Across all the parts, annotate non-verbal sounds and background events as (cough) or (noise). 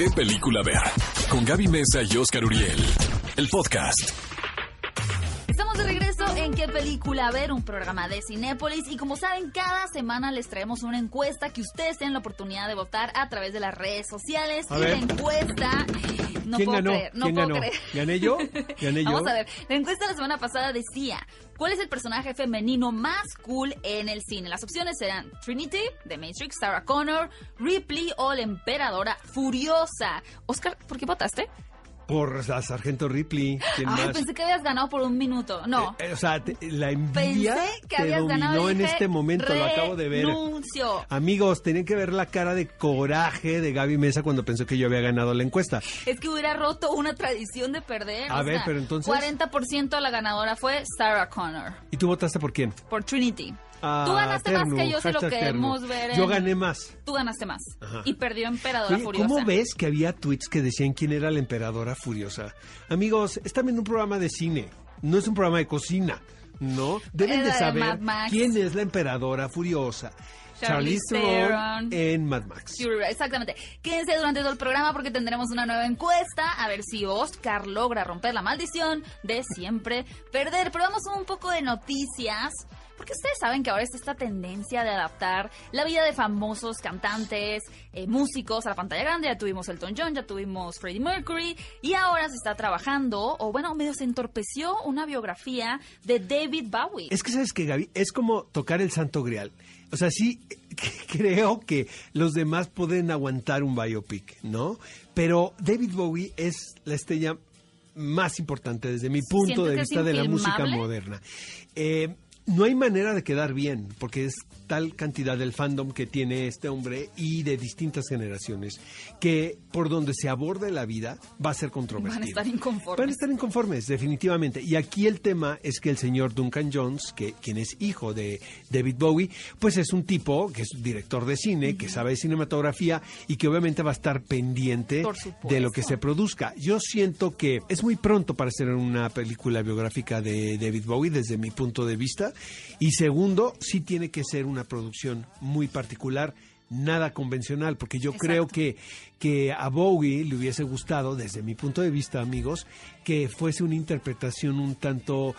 qué película ver. Con Gaby Mesa y Oscar Uriel. El podcast. Estamos de regreso en qué película ver, un programa de Cinépolis y como saben, cada semana les traemos una encuesta que ustedes tienen la oportunidad de votar a través de las redes sociales A y ver. la encuesta no ¿Quién puedo ganó? creer, no ¿Quién puedo ganó? creer. ¿Gané yo? (laughs) ¿Gané yo? Vamos a ver, la encuesta la semana pasada decía, ¿cuál es el personaje femenino más cool en el cine? Las opciones eran Trinity, de Matrix, Sarah Connor, Ripley o la emperadora furiosa. Oscar, ¿por qué votaste? Por la Sargento Ripley. ¿Quién Ay, más? pensé que habías ganado por un minuto. No. Eh, eh, o sea, te- la envidia Pensé que te habías ganado. dominó y en dije, este momento, lo acabo de ver. Amigos, tenían que ver la cara de coraje de Gaby Mesa cuando pensó que yo había ganado la encuesta. Es que hubiera roto una tradición de perder. A o ver, sea, pero entonces- 40% la ganadora fue Sarah Connor ¿Y tú votaste por quién? por Trinity. Ah, Tú ganaste más que yo, si lo queremos ver. Yo en- gané más. Tú ganaste más. Ajá. Y perdió Emperadora Oye, Furiosa. ¿Cómo ves que había tweets que decían quién era la emperadora furiosa? Amigos, están viendo un programa de cine, no es un programa de cocina, ¿no? Deben de saber quién es la emperadora furiosa. Charlize Theron. En Mad Max. Exactamente. Quédense durante todo el programa porque tendremos una nueva encuesta a ver si Oscar logra romper la maldición de siempre perder. Pero vamos un poco de noticias. Porque ustedes saben que ahora está esta tendencia de adaptar la vida de famosos cantantes, eh, músicos a la pantalla grande. Ya tuvimos Elton John, ya tuvimos Freddie Mercury. Y ahora se está trabajando, o bueno, medio se entorpeció una biografía de David Bowie. Es que sabes que Gaby, es como tocar el santo grial. O sea, sí (laughs) creo que los demás pueden aguantar un biopic, ¿no? Pero David Bowie es la estrella más importante desde mi punto ¿Sientes de vista de la música moderna. Eh, no hay manera de quedar bien, porque es tal cantidad del fandom que tiene este hombre y de distintas generaciones, que por donde se aborde la vida va a ser controvertido. Van a estar inconformes. Van a estar inconformes, definitivamente. Y aquí el tema es que el señor Duncan Jones, que quien es hijo de David Bowie, pues es un tipo que es director de cine, que sabe de cinematografía y que obviamente va a estar pendiente de lo que se produzca. Yo siento que es muy pronto para hacer una película biográfica de David Bowie desde mi punto de vista. Y segundo, sí tiene que ser una producción muy particular. Nada convencional, porque yo Exacto. creo que, que a Bowie le hubiese gustado, desde mi punto de vista, amigos, que fuese una interpretación un tanto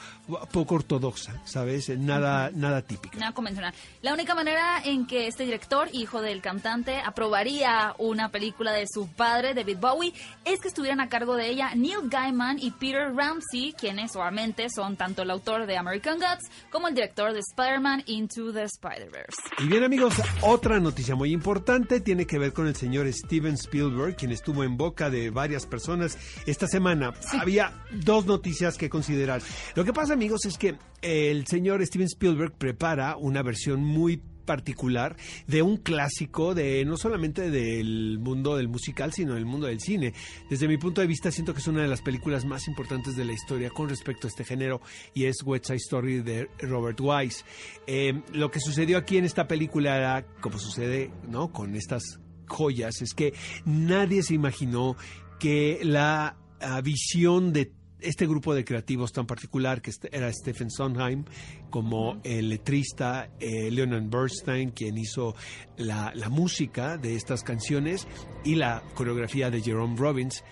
poco ortodoxa, ¿sabes? Nada, nada típica. Nada convencional. La única manera en que este director, hijo del cantante, aprobaría una película de su padre, David Bowie, es que estuvieran a cargo de ella Neil Gaiman y Peter Ramsey, quienes obviamente son tanto el autor de American Gods como el director de Spider-Man Into the Spider-Verse. Y bien amigos, otra noticia muy importante tiene que ver con el señor Steven Spielberg, quien estuvo en boca de varias personas esta semana. Había dos noticias que considerar. Lo que pasa amigos es que el señor Steven Spielberg prepara una versión muy particular de un clásico de no solamente del mundo del musical sino del mundo del cine desde mi punto de vista siento que es una de las películas más importantes de la historia con respecto a este género y es West Side Story de Robert Wise Eh, lo que sucedió aquí en esta película era como sucede no con estas joyas es que nadie se imaginó que la ah, visión de este grupo de creativos tan particular que este- era Stephen Sondheim como el letrista eh, Leonard Bernstein quien hizo la, la música de estas canciones y la coreografía de Jerome Robbins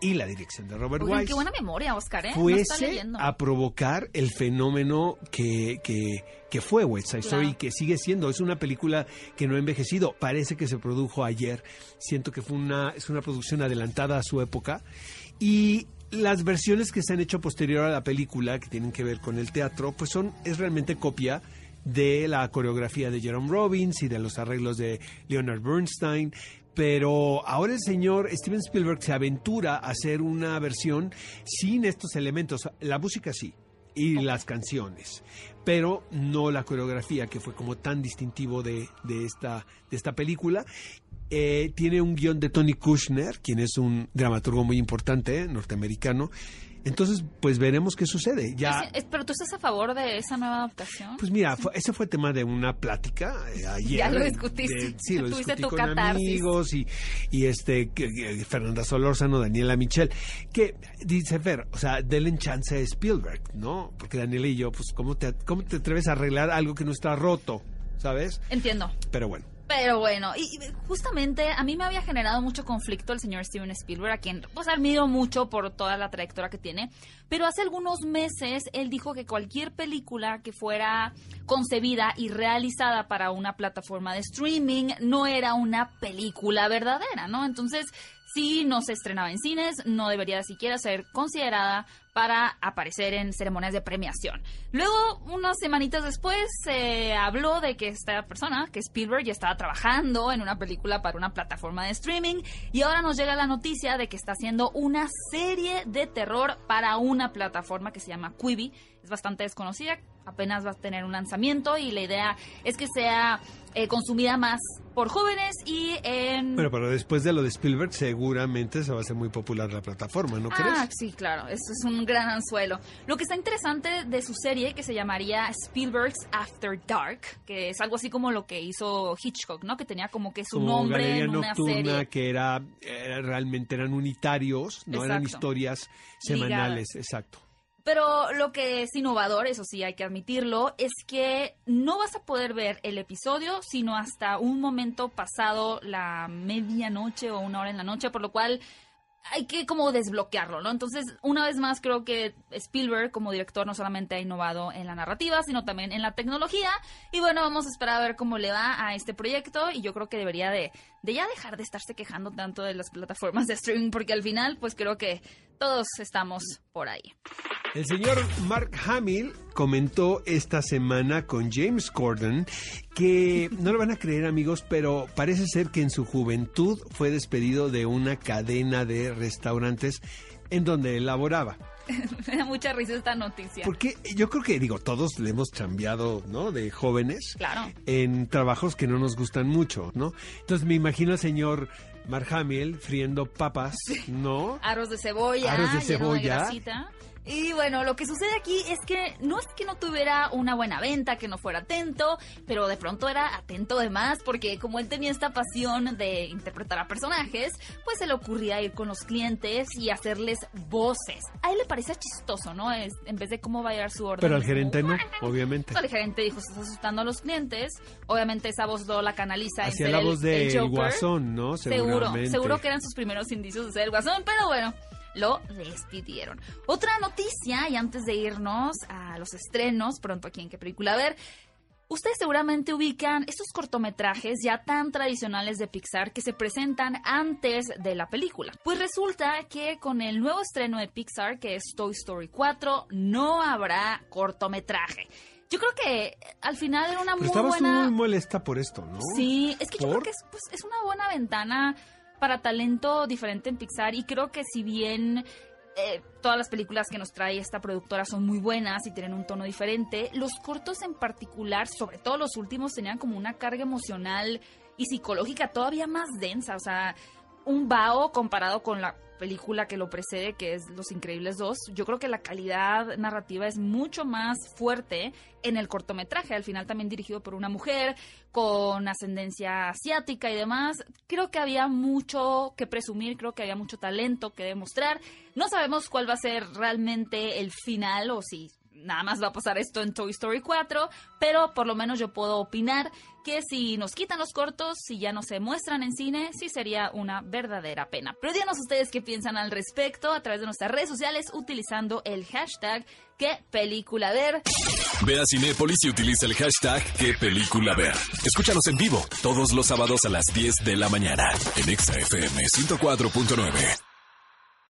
y la dirección de Robert Oigan, qué buena memoria, Oscar, ¿eh? Fuese a provocar el fenómeno que, que, que fue West Side Story y que sigue siendo. Es una película que no ha envejecido. Parece que se produjo ayer. Siento que fue una, es una producción adelantada a su época. Y las versiones que se han hecho posterior a la película, que tienen que ver con el teatro, pues son, es realmente copia de la coreografía de Jerome Robbins y de los arreglos de Leonard Bernstein. Pero ahora el señor Steven Spielberg se aventura a hacer una versión sin estos elementos. La música sí, y las canciones, pero no la coreografía que fue como tan distintivo de, de esta, de esta película. Eh, tiene un guion de Tony Kushner, quien es un dramaturgo muy importante, eh, norteamericano. Entonces, pues veremos qué sucede. Ya, Es- es- Pero tú estás a favor de esa nueva adaptación. pues mira, fue- ese fue tema de una plática eh, (laughs) ayer. Ya lo de- discutiste. sí, lo discutí tu con catarsis. amigos y, y este que- que Fernanda Solórzano, Daniela Michel, que dice Fer, o sea, denle chance a Spielberg, ¿no? Porque Daniela y yo, pues, ¿cómo te, cómo te atreves a arreglar algo que no está roto? ¿Sabes? Entiendo. Pero bueno. Pero bueno, y justamente a mí me había generado mucho conflicto el señor Steven Spielberg, a quien pues admiro mucho por toda la trayectoria que tiene, pero hace algunos meses él dijo que cualquier película que fuera concebida y realizada para una plataforma de streaming no era una película verdadera, ¿no? Entonces, si no se estrenaba en cines, no debería siquiera ser considerada para aparecer en ceremonias de premiación. Luego, unas semanitas después, se habló de que esta persona, que Spielberg, ya estaba trabajando en una película para una plataforma de streaming y ahora nos llega la noticia de que está haciendo una serie de terror para una plataforma que se llama Quibi. Es bastante desconocida, apenas va a tener un lanzamiento y la idea es que sea eh, consumida más por jóvenes y en... Bueno, pero después de lo de Spielberg, seguramente se va a hacer muy popular la plataforma, ¿no crees? Ah, sí, claro, eso es un gran anzuelo. Lo que está interesante de su serie, que se llamaría Spielberg's After Dark, que es algo así como lo que hizo Hitchcock, ¿no? Que tenía como que su Como nombre Galería en una Nocturna, serie. que era, era- realmente eran unitarios, no eran historias semanales, exacto. Pero lo que es innovador, eso sí hay que admitirlo, es que no vas a poder ver el episodio sino hasta un momento pasado la medianoche o una hora en la noche, por lo cual hay que como desbloquearlo, ¿no? Entonces, una vez más, creo que Spielberg como director no solamente ha innovado en la narrativa, sino también en la tecnología. Y bueno, vamos a esperar a ver cómo le va a este proyecto y yo creo que debería de, de ya dejar de estarse quejando tanto de las plataformas de streaming, porque al final, pues creo que todos estamos por ahí. El señor Mark Hamill comentó esta semana con James Corden que no lo van a creer amigos, pero parece ser que en su juventud fue despedido de una cadena de restaurantes en donde él laboraba. (laughs) Me da mucha risa esta noticia. Porque yo creo que, digo, todos le hemos cambiado, ¿no? De jóvenes. Claro. En trabajos que no nos gustan mucho, ¿no? Entonces me imagino al señor Mark Hamill friendo papas, ¿no? Aros de cebolla, Aros de cebolla. grasita. Y bueno, lo que sucede aquí es que no es que no tuviera una buena venta, que no fuera atento, pero de pronto era atento de más, porque como él tenía esta pasión de interpretar a personajes, pues se le ocurría ir con los clientes y hacerles voces. A él le parecía chistoso, ¿no? Es- en vez de cómo va a llegar su orden. Pero al gerente no, obviamente. Entonces, el gerente dijo, estás asustando a los clientes. Obviamente esa voz no la canaliza Hacía la voz el de. Guasón, ¿no? Seguro, seguro que eran sus primeros indicios de ser el guasón, pero bueno, lo despidieron. Otra noticia, y antes de irnos a los estrenos, pronto aquí en qué película ver, ustedes seguramente ubican estos cortometrajes ya tan tradicionales de Pixar que se presentan antes de la película. Pues resulta que con el nuevo estreno de Pixar, que es Toy Story 4, no habrá cortometraje. Yo creo que eh, al final era una Pero muy estabas buena... muy molesta por esto, ¿no? Sí, es que yo creo que es, pues, es una buena ventana para talento diferente en Pixar y creo que si bien eh, todas las películas que nos trae esta productora son muy buenas y tienen un tono diferente, los cortos en particular, sobre todo los últimos, tenían como una carga emocional y psicológica todavía más densa, o sea, un vaho comparado con la película que lo precede, que es Los Increíbles 2. Yo creo que la calidad narrativa es mucho más fuerte en el cortometraje, al final también dirigido por una mujer con ascendencia asiática y demás. Creo que había mucho que presumir, creo que había mucho talento que demostrar. No sabemos cuál va a ser realmente el final o si nada más va a pasar esto en Toy Story 4, pero por lo menos yo puedo opinar que si nos quitan los cortos, si ya no se muestran en cine, sí sería una verdadera pena. Pero díganos ustedes qué piensan al respecto a través de nuestras redes sociales utilizando el hashtag qué película ver. Ve a Cinépolis y utiliza el hashtag qué película ver. Escúchanos en vivo todos los sábados a las 10 de la mañana en Exa FM 104.9.